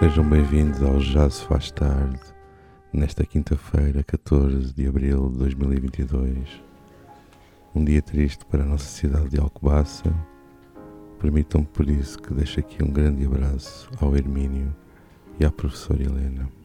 sejam bem-vindos ao Já se faz tarde, nesta quinta-feira, 14 de abril de 2022. Um dia triste para a nossa cidade de Alcobaça. Permitam-me por isso que deixo aqui um grande abraço ao Hermínio e à professora Helena.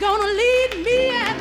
Gonna lead me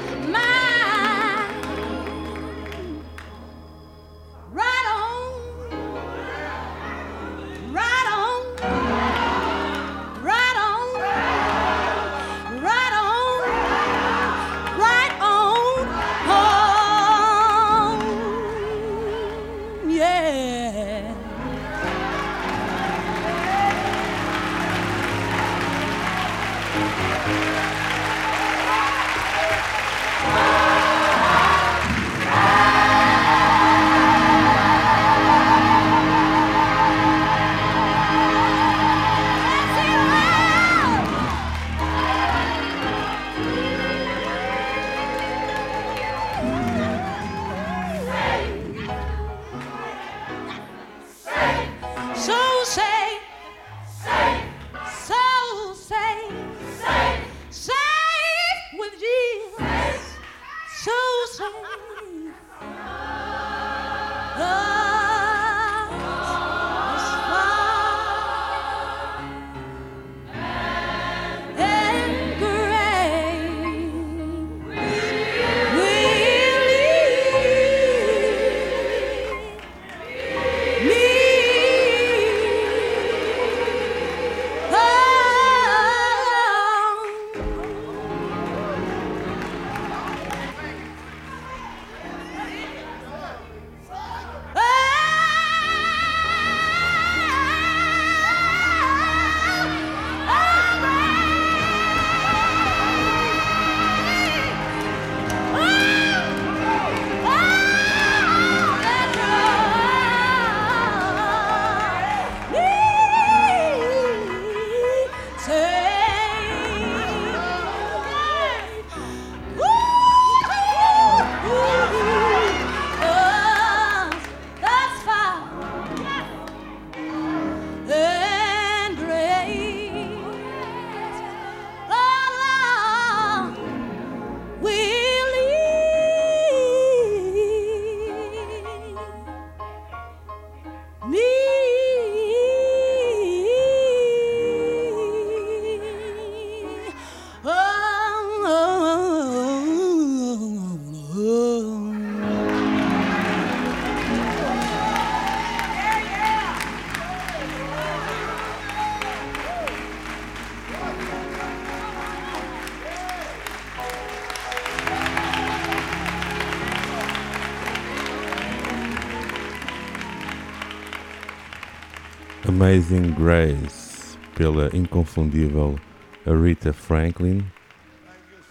Amazing Grace, pela inconfundível Aretha Franklin.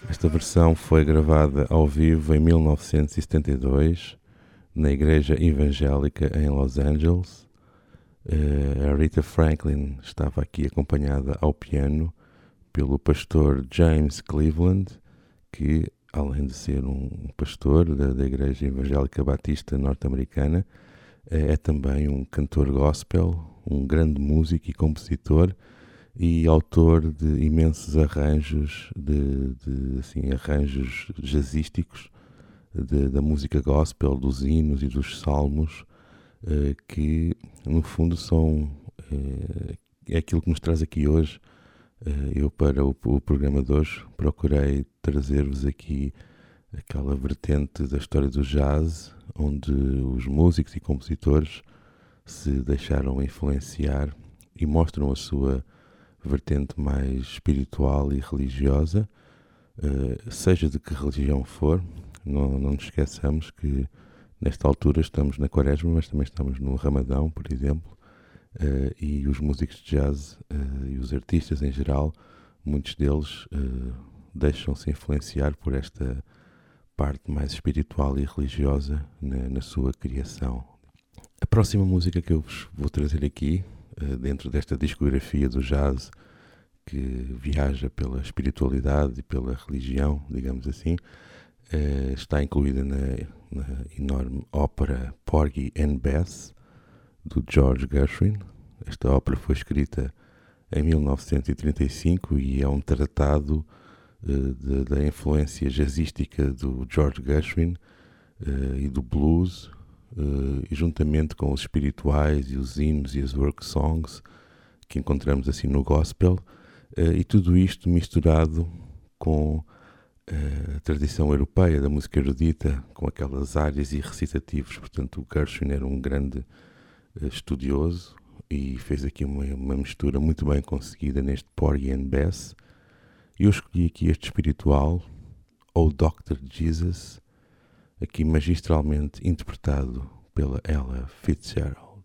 Esta versão foi gravada ao vivo em 1972 na Igreja Evangélica em Los Angeles. Eh, a Aretha Franklin estava aqui acompanhada ao piano pelo pastor James Cleveland, que além de ser um pastor da, da Igreja Evangélica Batista Norte-Americana, é também um cantor gospel, um grande músico e compositor e autor de imensos arranjos, de, de assim, arranjos jazzísticos de, da música gospel, dos hinos e dos salmos, eh, que no fundo são eh, é aquilo que nos traz aqui hoje. Eh, eu, para o, o programa de hoje, procurei trazer-vos aqui aquela vertente da história do jazz, onde os músicos e compositores se deixaram influenciar e mostram a sua vertente mais espiritual e religiosa, seja de que religião for. Não, não nos esqueçamos que nesta altura estamos na Quaresma, mas também estamos no Ramadão, por exemplo, Uh, e os músicos de jazz uh, e os artistas em geral, muitos deles deixam-se influenciar por esta parte mais espiritual e religiosa na, na, sua criação. A próxima música que eu vos vou trazer aqui, dentro desta discografia do jazz que viaja pela espiritualidade e pela religião, digamos assim, está incluída na, na enorme ópera Porgy and Bess, do George Gershwin. Esta ópera foi escrita em 1935 e é um tratado uh, da influência jazzística do George Gershwin e do blues, e juntamente com os espirituais e os hinos e as work songs que encontramos assim no gospel, e tudo isto misturado com a tradição europeia da música erudita, com aquelas áreas e recitativos. Portanto, o Gershwin era um grande eh, estudioso e fez aqui uma, uma mistura muito bem conseguida neste Porgy and Bess. Eu escolhi aqui este espiritual, ou Dr. Jesus, aqui magistralmente interpretado pela Ella Fitzgerald.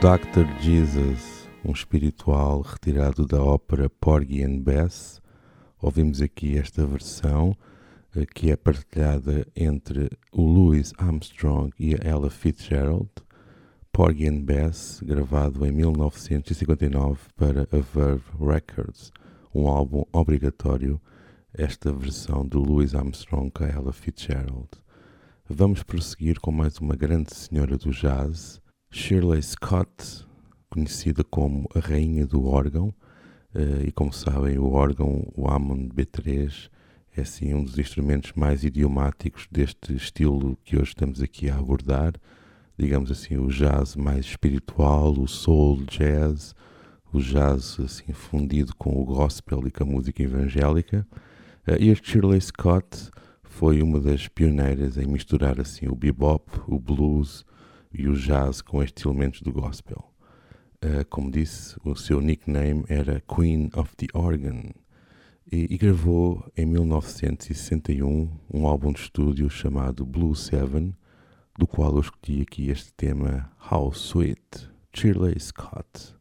Dr. Jesus, um espiritual retirado da ópera Porgy and Bess. Ouvimos aqui esta versão eh, que é partilhada entre o Louis Armstrong e a Ella Fitzgerald. Porgy and Bess, gravado em 1959 para a Verve Records, um álbum obrigatório, esta versão do Louis Armstrong com a Ella Fitzgerald. Vamos prosseguir com mais uma grande senhora do jazz, Shirley Scott, conhecida como a Rainha do Órgão, eh, e como sabem, o órgão, o Hammond B3, é assim um dos instrumentos mais idiomáticos deste estilo que hoje estamos aqui a abordar, digamos assim, o jazz mais espiritual, o soul jazz, o jazz assim fundido com o gospel e com a música evangélica. Eh, Este Shirley Scott foi uma das pioneiras em misturar assim o bebop, o blues e o jazz com estes elementos do gospel. Uh, como disse, o seu nickname era Queen of the Organ e, e, gravou em 1961 um álbum de estúdio chamado Blue Seven, do qual eu escolhi aqui este tema How Sweet, Shirley Scott.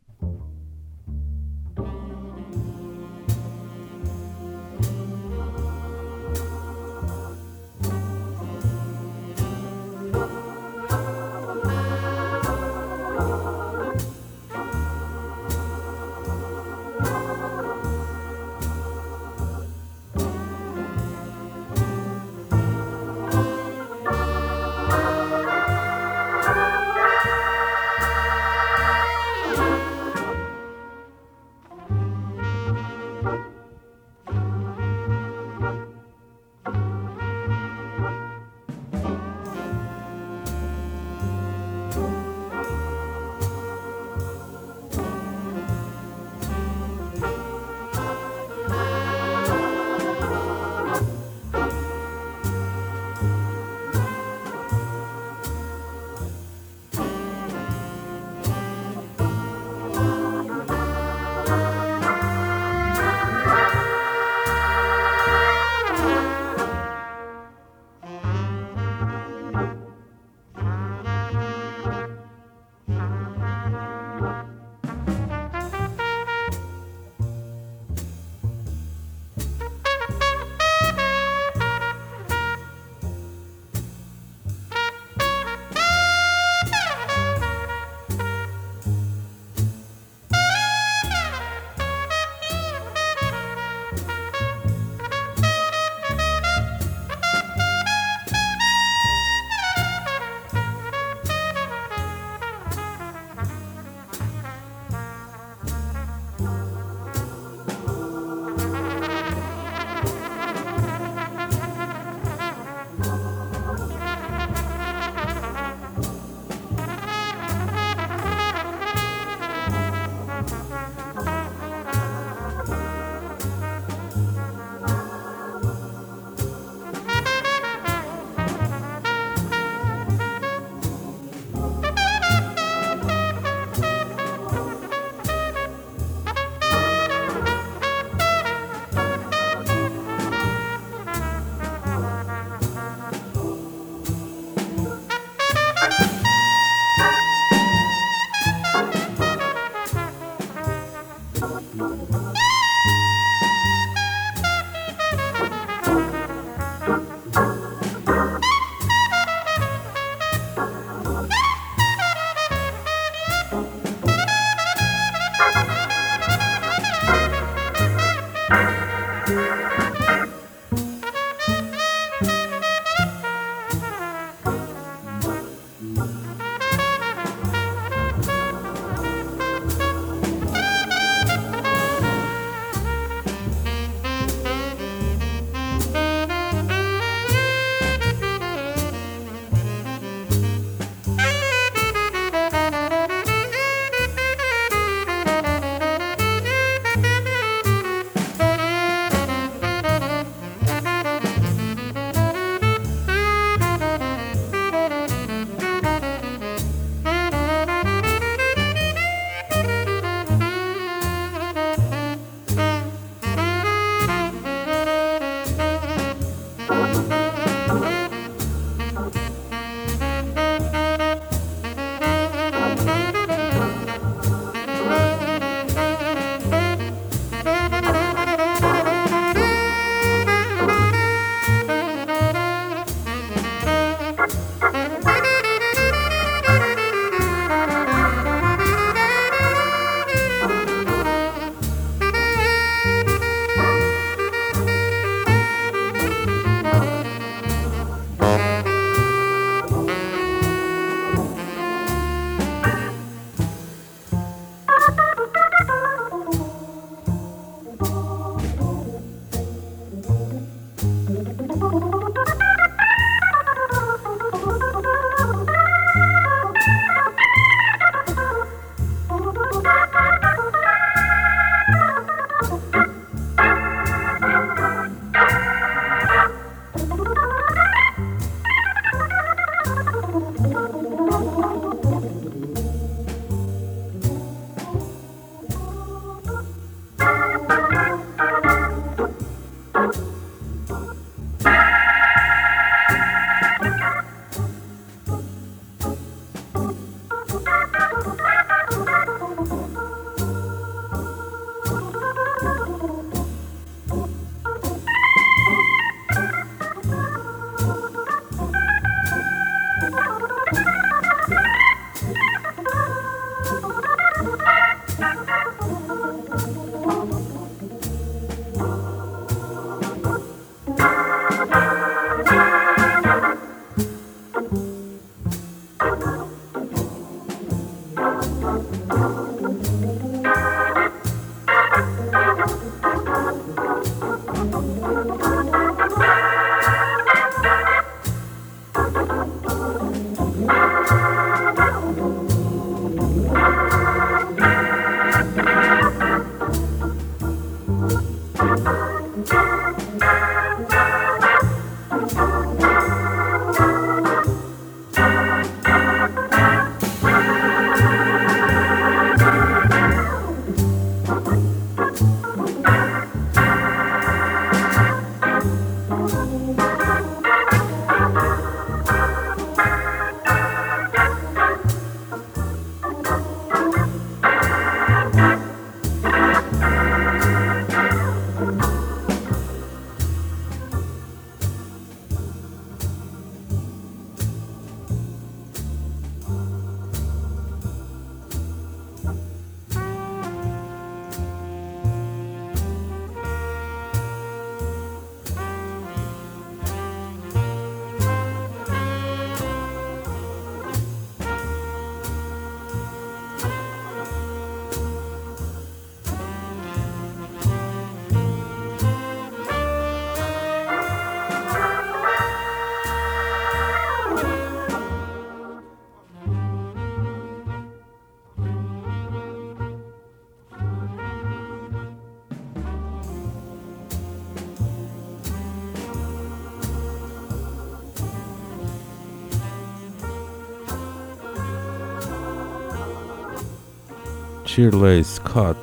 Shirley Scott,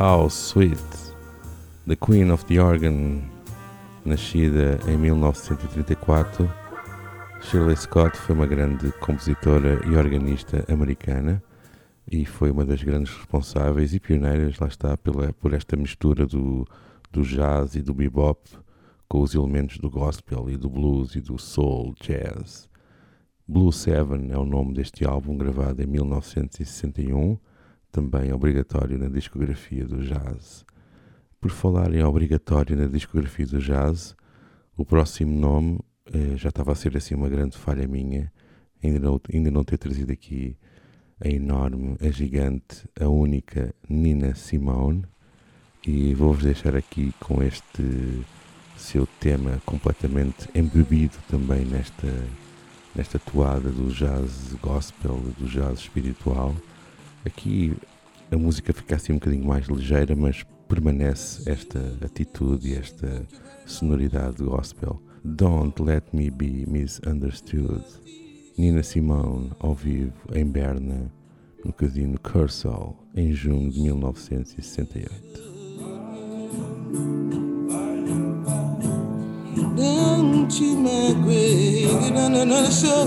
How Sweet, The Queen of the Organ, nascida em 1934. Shirley Scott foi uma grande compositora e organista americana e foi uma das grandes responsáveis e pioneiras, lá está, pela, por esta mistura do, do jazz e do bebop com os elementos do gospel e do blues e do soul jazz. Blue Seven é o nome deste álbum gravado em 1961, também obrigatório na discografia do jazz. Por falar em obrigatório na discografia do jazz, o próximo nome eh, já estava a ser assim uma grande falha minha, ainda não, ainda não ter trazido aqui a enorme, a gigante, a única Nina Simone, e vou-vos deixar aqui com este seu tema completamente embebido também nesta, nesta toada do jazz gospel, do jazz espiritual. Aqui a música fica assim um bocadinho mais ligeira, mas permanece esta atitude e esta sonoridade gospel. Don't Let Me Be Misunderstood. Nina Simone, ao vivo, em Berna, no casino Cursal, em junho de 1968. Don't you migrate, na so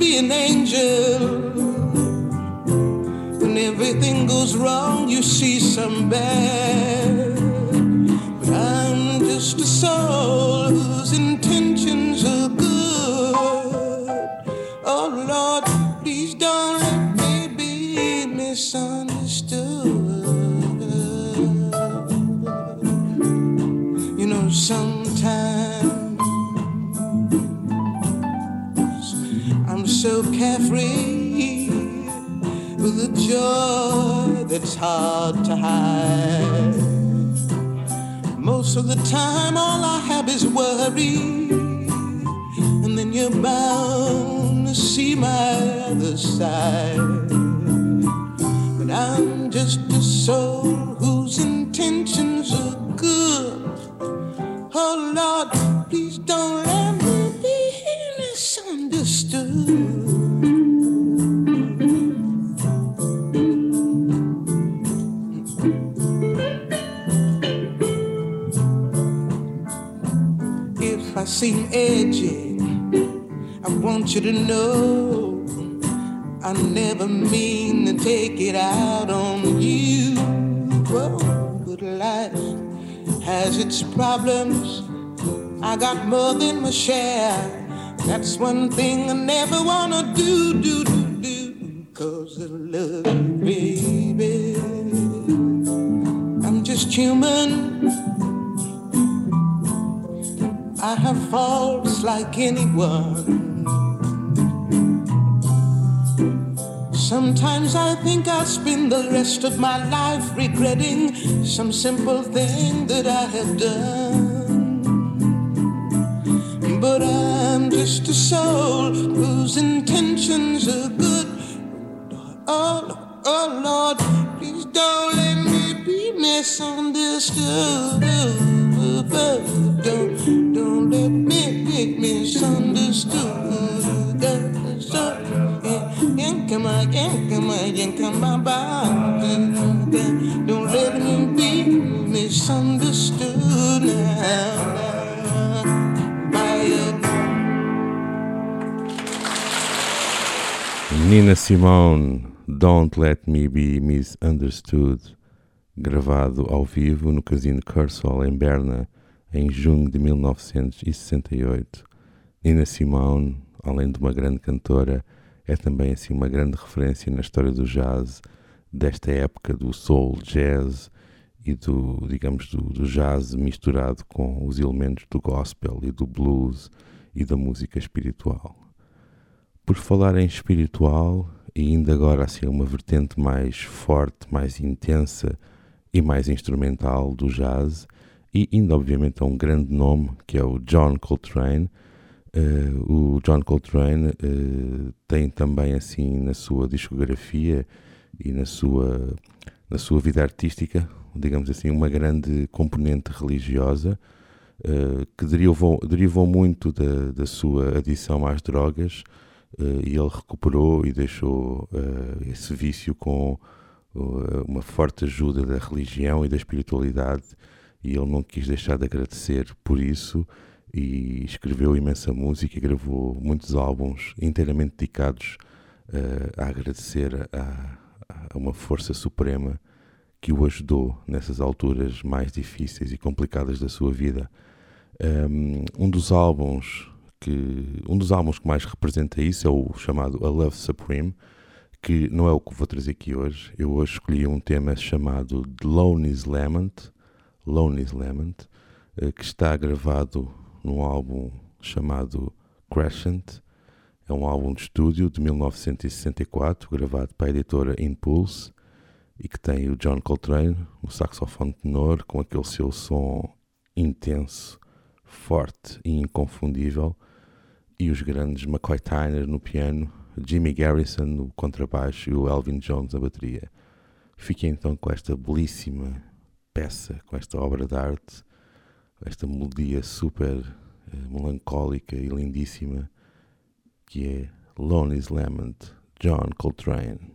be an angel. When everything goes wrong, you see some bad. But I'm just a soul hard to hide. Most of the time, all I have is worry, and then you're bound to see my other side. But I'm just never mean to take it out on you. Oh, but life has its problems. I got more than my share. That's one thing I never wanna do, do, do, do. Cause I love you, baby. I'm just human. I have faults like anyone. Sometimes I think I'll spend the rest of my life regretting some simple thing that I have done. But I'm just a soul whose intentions are good. Oh, oh Lord, please don't let me be misunderstood. Don't, don't let me be misunderstood. Come on, come on, come on, Don't let me be misunderstood now. Nina Simone, Don't Let Me Be Misunderstood, gravado ao vivo no Casino Cursal em Berna em junho de 1968. Nina Simone, além de uma grande cantora, é também assim uma grande referência na história do jazz desta época do soul jazz e do, digamos, do, do jazz misturado com os elementos do gospel e do blues e da música espiritual. Por falar em espiritual, e indo agora assim uma vertente mais forte, mais intensa e mais instrumental do jazz, e indo obviamente a um grande nome que é o John Coltrane. Uh, o John Coltrane uh, tem também assim na sua discografia e na sua, na sua vida artística, digamos assim, uma grande componente religiosa uh, que derivou, derivou muito da, da sua adição às drogas e ele recuperou e deixou esse vício com uma forte ajuda da religião e da espiritualidade e ele não quis deixar de agradecer por isso e escreveu imensa música e gravou muitos álbuns inteiramente dedicados uh, a agradecer a, a, uma força suprema que o ajudou nessas alturas mais difíceis e complicadas da sua vida. Um, um dos álbuns que um dos álbuns que mais representa isso é o chamado A Love Supreme, que não é o que vou trazer aqui hoje. Eu hoje escolhi um tema chamado The Lonely's Lament, Lonely's Lament, eh, que está gravado num álbum chamado Crescent. É um álbum de estúdio de 1964, gravado para a editora Impulse, e que tem o John Coltrane, o saxofone tenor, com aquele seu som intenso, forte e inconfundível, e os grandes McCoy Tyner no piano, Jimmy Garrison no contrabaixo e o Elvin Jones na bateria. Fiquem então com esta belíssima peça, com esta obra de arte, esta melodia super uh, melancólica e lindíssima, que é Lonely's Lament, John Coltrane.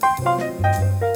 Música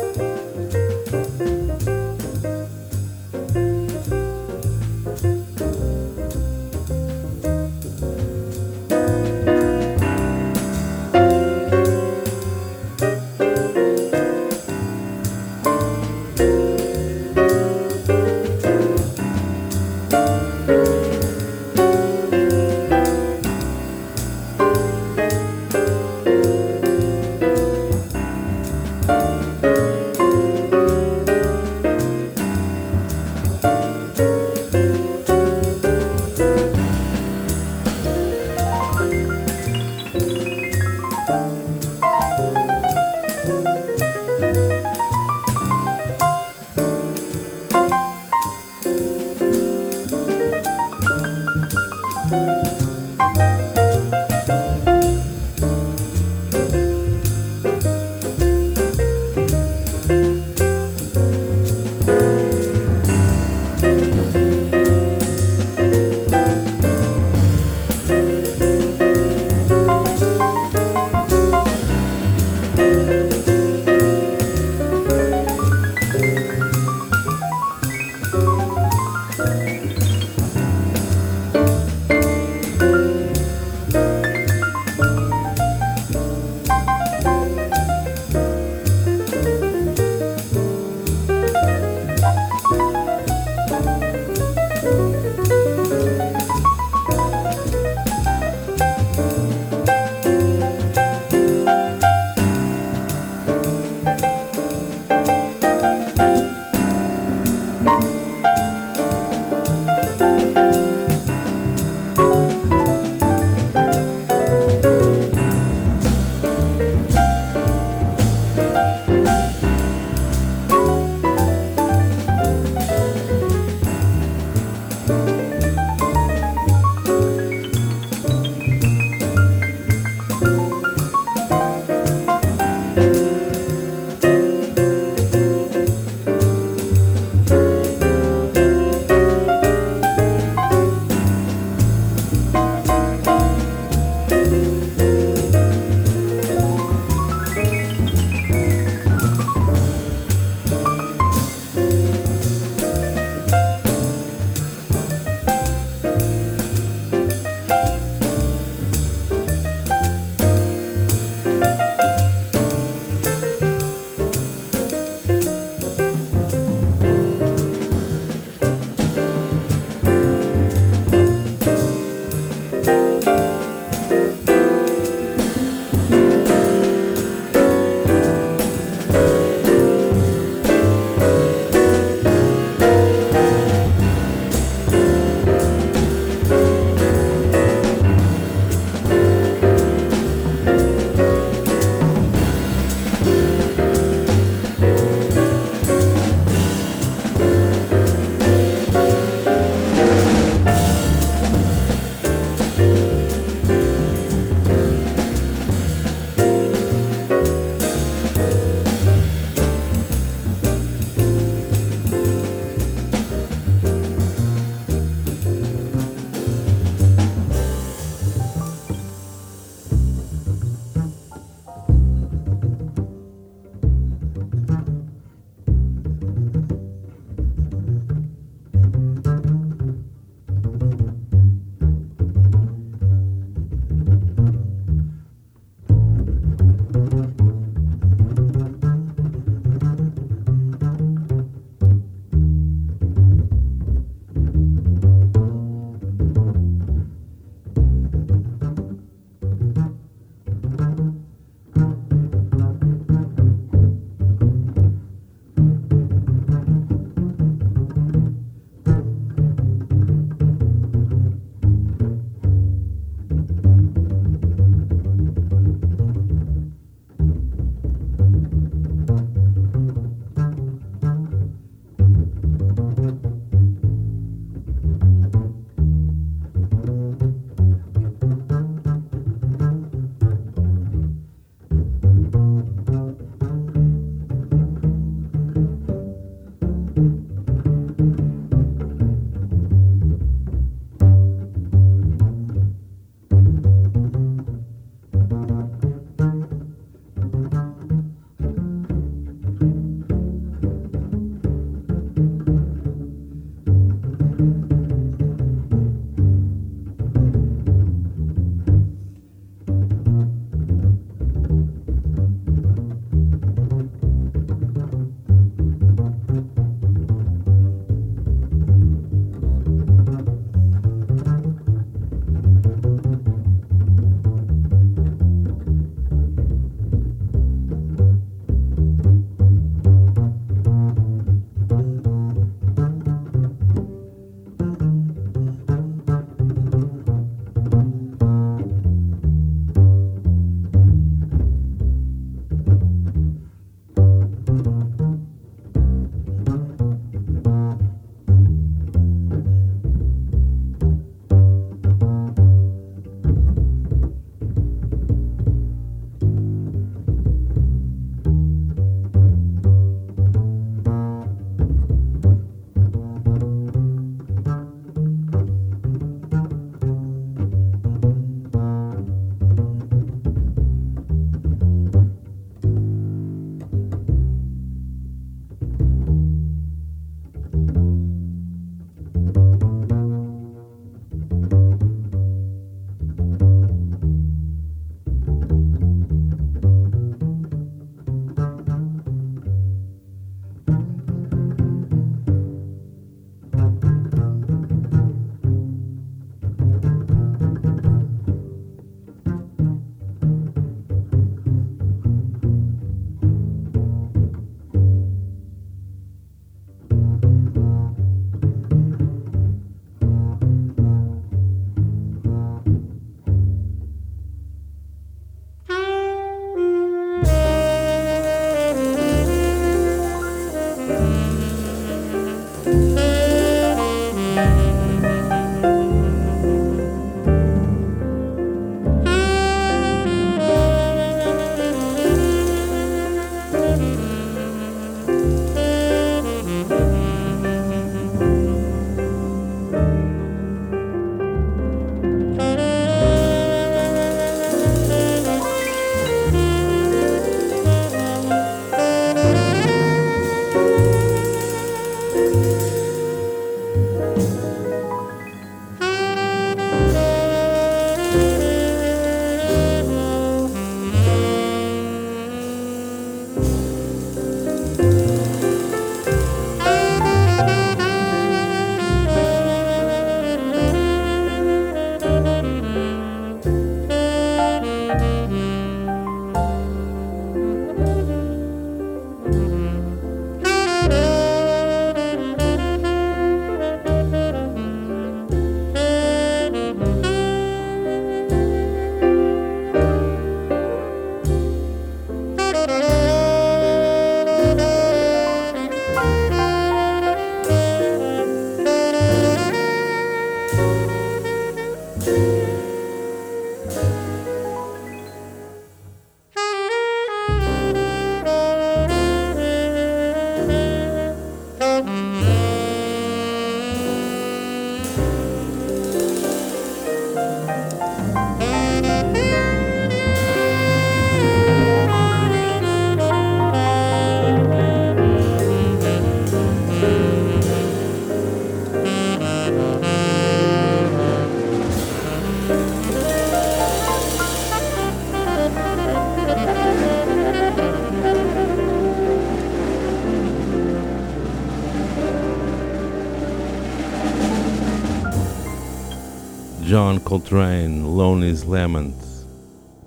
John Coltrane, Lonely's Lament,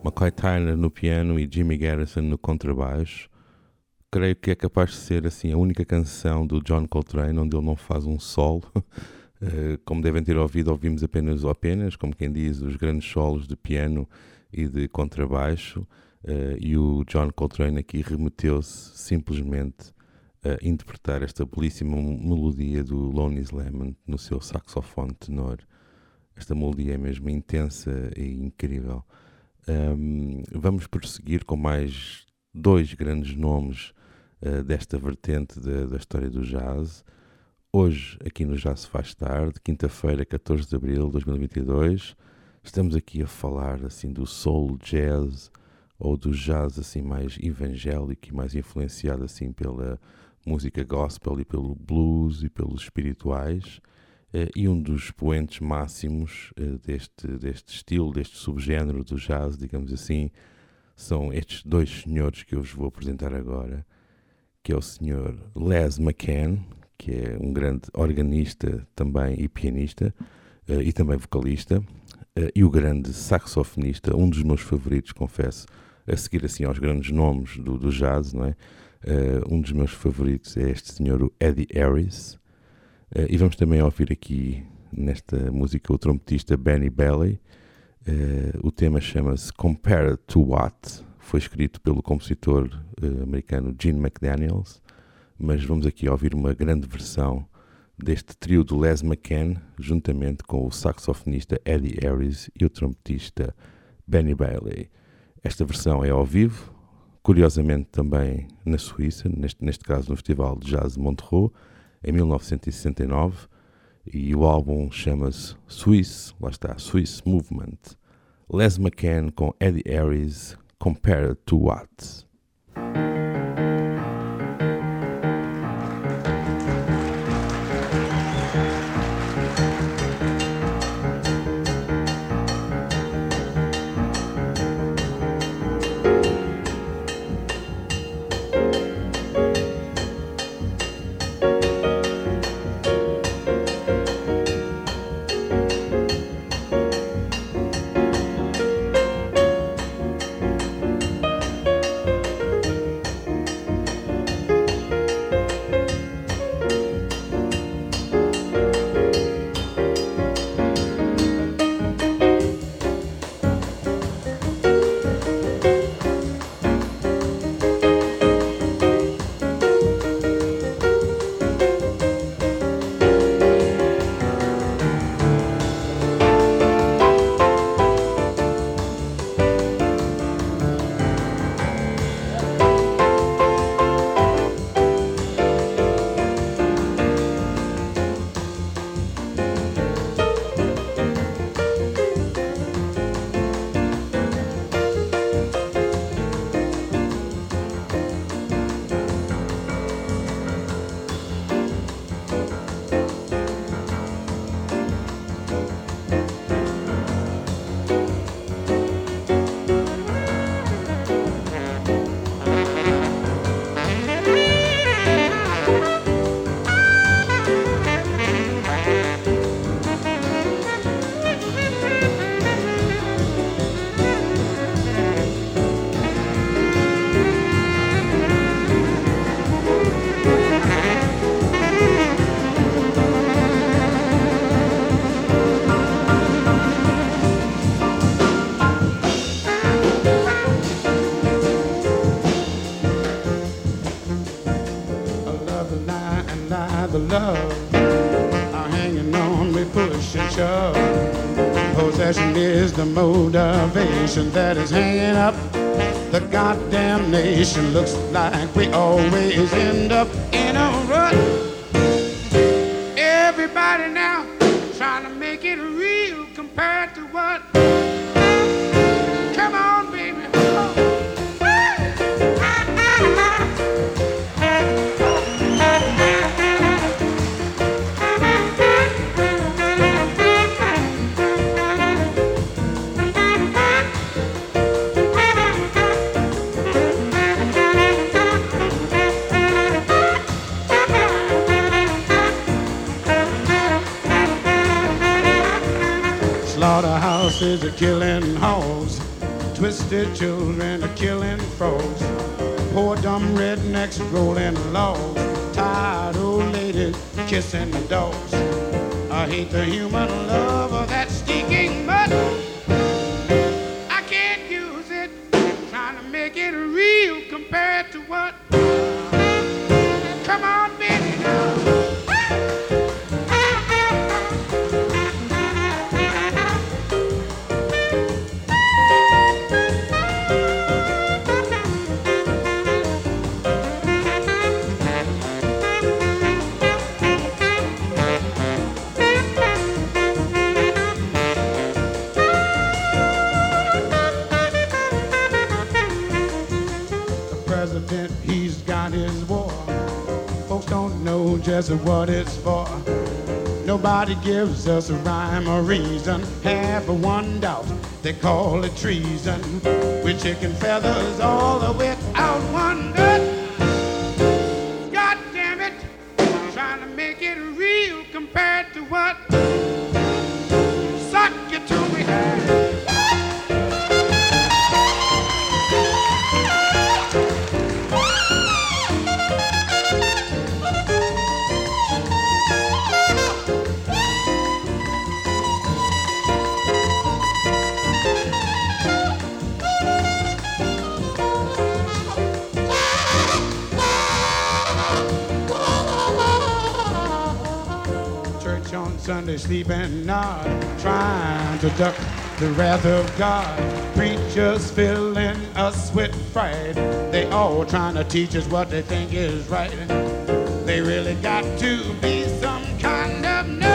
McCoy Tyner no piano e Jimmy Garrison no contrabaixo. Creio que é capaz de ser assim a única canção do John Coltrane onde ele não faz um solo. Eh, como devem ter ouvido, ouvimos apenas apenas, como quem diz, os grandes solos de piano e de contrabaixo. eh, e o John Coltrane aqui remeteu-se simplesmente a interpretar esta belíssima melodia do Lonely's Lament no seu saxofone tenor. Esta melodia é mesmo intensa e incrível. Um, vamos prosseguir com mais dois grandes nomes uh, desta vertente da, da história do jazz. Hoje, aqui no Jazz Faz Tarde, quinta-feira, 14 de abril de 2022, estamos aqui a falar assim do soul jazz ou do jazz assim mais evangélico e mais influenciado assim pela música gospel e pelo blues e pelos espirituais. Uh, e um dos poentes máximos uh, deste, deste estilo, deste subgénero do jazz, digamos assim, são estes dois senhores que eu vos vou apresentar agora, que é o senhor Les McCann, que é um grande organista também e pianista, uh, e também vocalista, e o grande saxofonista, um dos meus favoritos, confesso, a seguir assim aos grandes nomes do, do jazz, não é? um dos meus favoritos é este senhor, o Eddie Harris, Uh, e vamos também ouvir aqui nesta música o trompetista Benny Bailey. Uh, o tema chama-se Compared to What, foi escrito pelo compositor uh, americano Gene McDaniels, mas vamos aqui ouvir uma grande versão deste trio do Les McCann, juntamente com o saxofonista Eddie Harris e o trompetista Benny Bailey. Esta versão é ao vivo, curiosamente também na Suíça, neste, neste caso no Festival de Jazz de Montreux, em 1969 e o álbum chama-se Swiss, lá está, Swiss Movement. Les McCann com Eddie Harris, Compared to What? Motivation that is hanging up. The goddamn nation looks like we always end up in a Children are killing frogs. Poor dumb rednecks rolling logs. Tired old ladies kissing the dogs. I hate the human love us a rhyme or reason. Half of one doubt, they call it treason. With chicken Church on Sunday, sleeping not, trying to duck the wrath of God. Preachers filling us with fright. They all trying to teach us what they think is right. They really got to be some kind of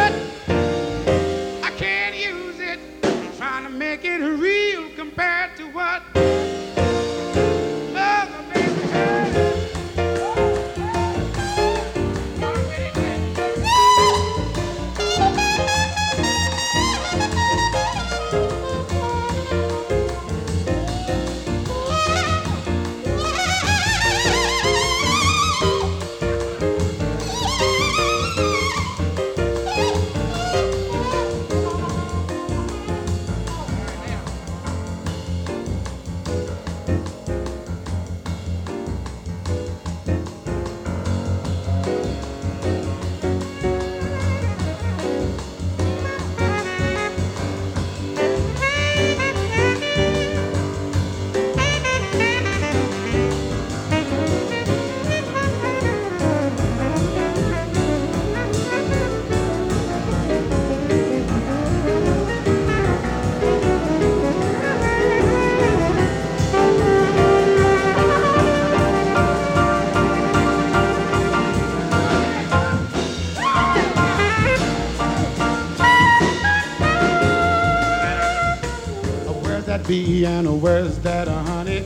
And where's that honey?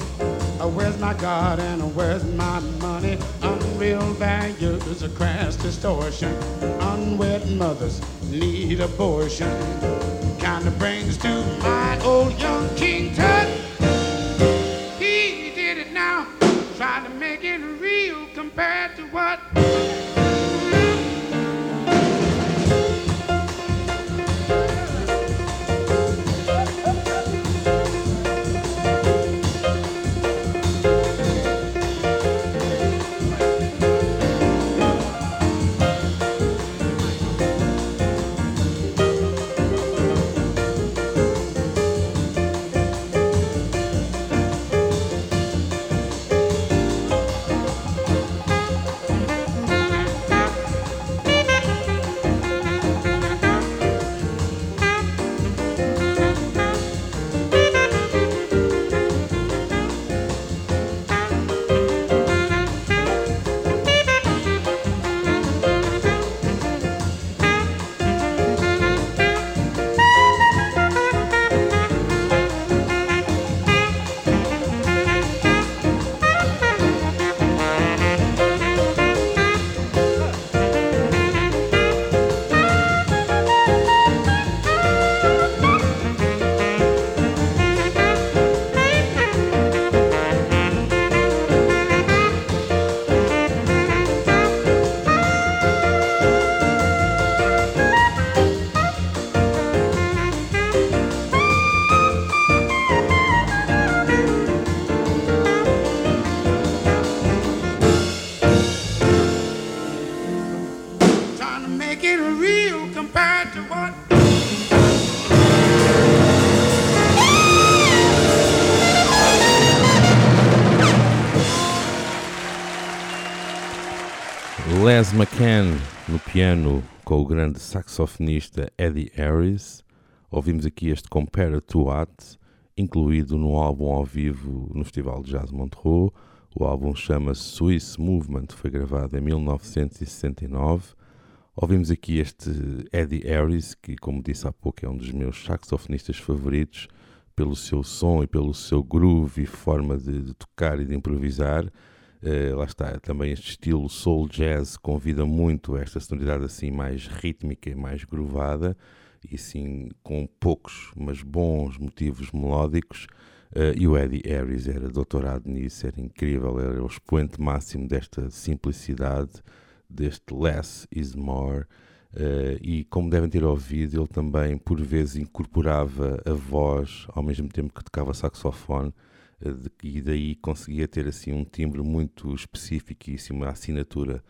Uh, Where's my God and where's my money? Unreal values, a crass distortion. Unwed mothers need abortion. Kinda brings to mind old young King Tut. He did it now, trying to make it real compared to what? Piano com o grande saxofonista Eddie Harris. Ouvimos aqui este Compare to What, incluído no álbum ao vivo no Festival de Jazz Montreux. O álbum chama-se Swiss Movement, foi gravado em 1969. Ouvimos aqui este Eddie Harris, que, como disse há pouco, é um dos meus saxofonistas favoritos, pelo seu som e pelo seu groove e forma de, de tocar e de improvisar. Uh, lá está, também este estilo soul jazz convida muito a esta sonoridade assim mais rítmica e mais groovada e sim com poucos, mas bons motivos melódicos. Uh, e o Eddie Harris era doutorado nisso, era incrível, era o expoente máximo desta simplicidade deste Less is More. Uh, e como devem ter ouvido, ele também por vezes incorporava a voz ao mesmo tempo que tocava saxofone e daí conseguia ter assim um timbre muito específico e assim, uma assinatura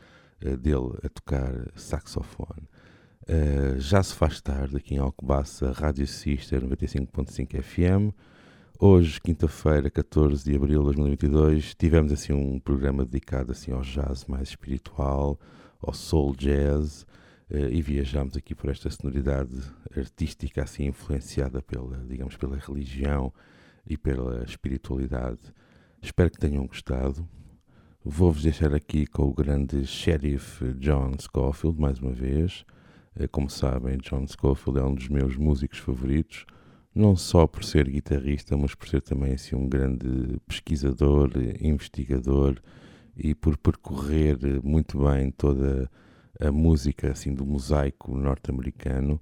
uh, dele a tocar saxofone. já se faz tarde aqui em Alcobaça, Rádio Sister 95.5 FM. Hoje, quinta-feira, 14 de abril de 2022, tivemos assim um programa dedicado assim ao jazz mais espiritual, ao soul jazz, e viajamos aqui por esta sonoridade artística assim influenciada pela, digamos, pela religião e pela espiritualidade. Espero que tenham gostado. Vou-vos deixar aqui com o grande Sheriff John Scofield, mais uma vez. Uh, como sabem, John Scofield é um dos meus músicos favoritos não só por ser guitarrista, mas por ser também assim, um grande pesquisador, investigador e por percorrer muito bem toda a música assim do mosaico norte-americano.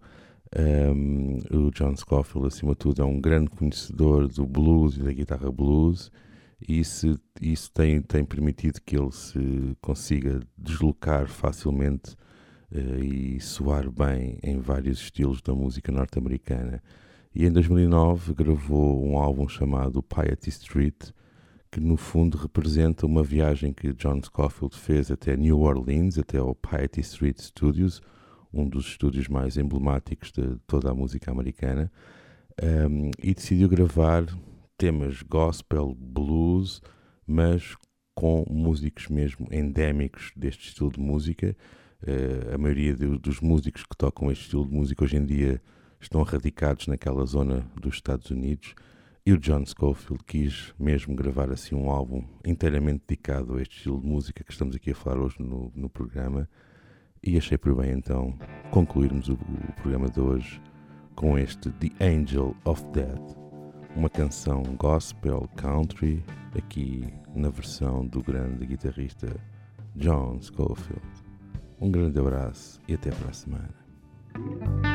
Um, o John Scofield, acima de tudo, é um grande conhecedor do blues e da guitarra blues, e isso, isso tem, tem permitido que ele se consiga deslocar facilmente uh, e soar bem em vários estilos da música norte-americana. E em 2009 gravou um álbum chamado Piety Street, que no fundo representa uma viagem que John Scofield fez até New Orleans, até o Piety Street Studios, um dos estúdios mais emblemáticos de toda a música americana, um, e decidiu gravar temas gospel, blues, mas com músicos mesmo endémicos deste estilo de música. Uh, a maioria de, dos músicos que tocam este estilo de música hoje em dia estão radicados naquela zona dos Estados Unidos e o John Scofield quis mesmo gravar assim um álbum inteiramente dedicado a este estilo de música que estamos aqui a falar hoje no, no programa e achei por bem então concluirmos o, o programa de hoje com este The Angel of Death, uma canção gospel country aqui na versão do grande guitarrista John Scofield. Um grande abraço e até para a semana.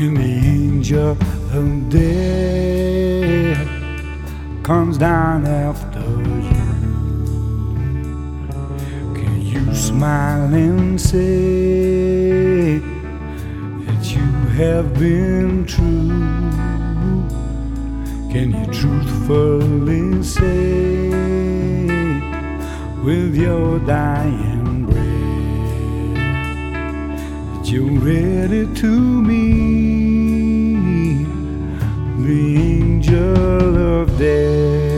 When the angel of death comes down after you, can you smile and say that you have been true? Can you truthfully say with your dying you're ready to meet the angel of death?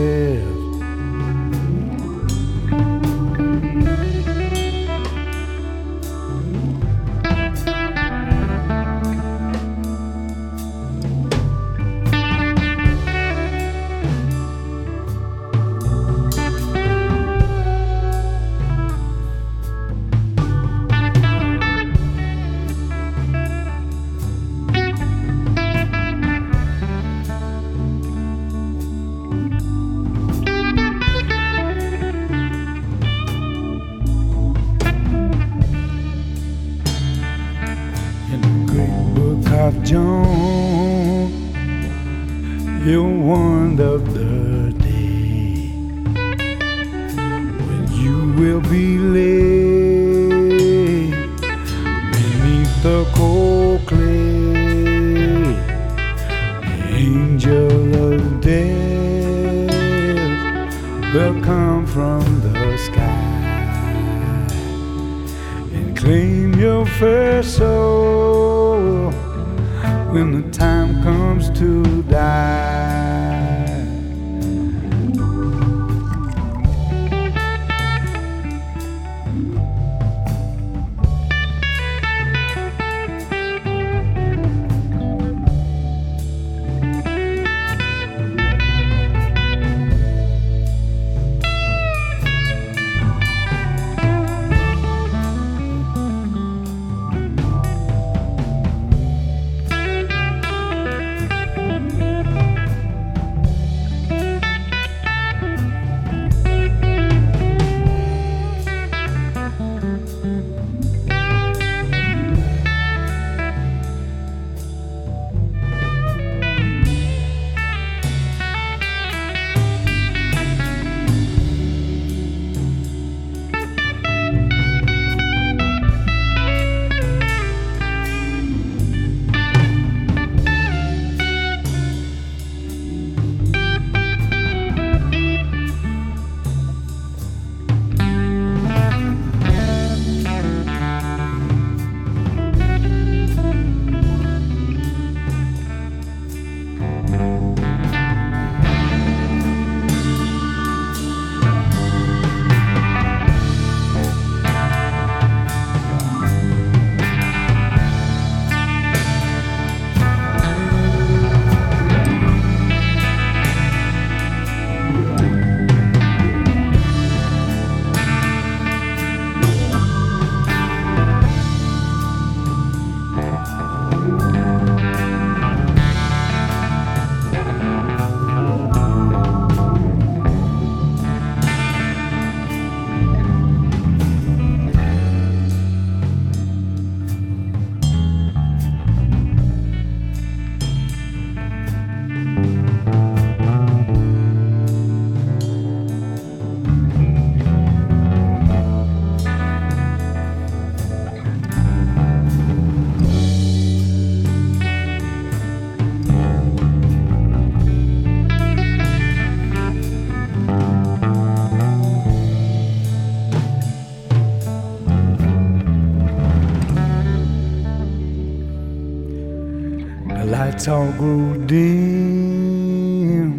Lights all grow dim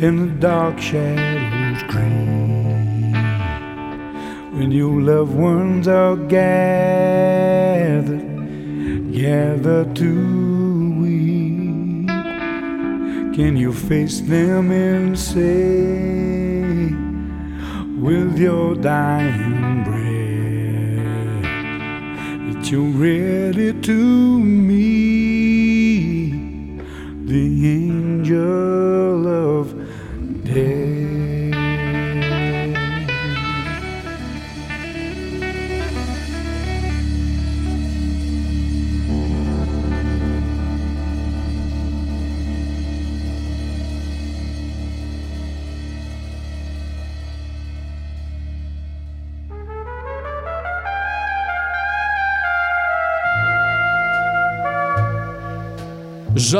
in the dark shadows creep. When your loved ones are gathered, gathered to weep, can you face them and say, with your dying breath, that you're ready to meet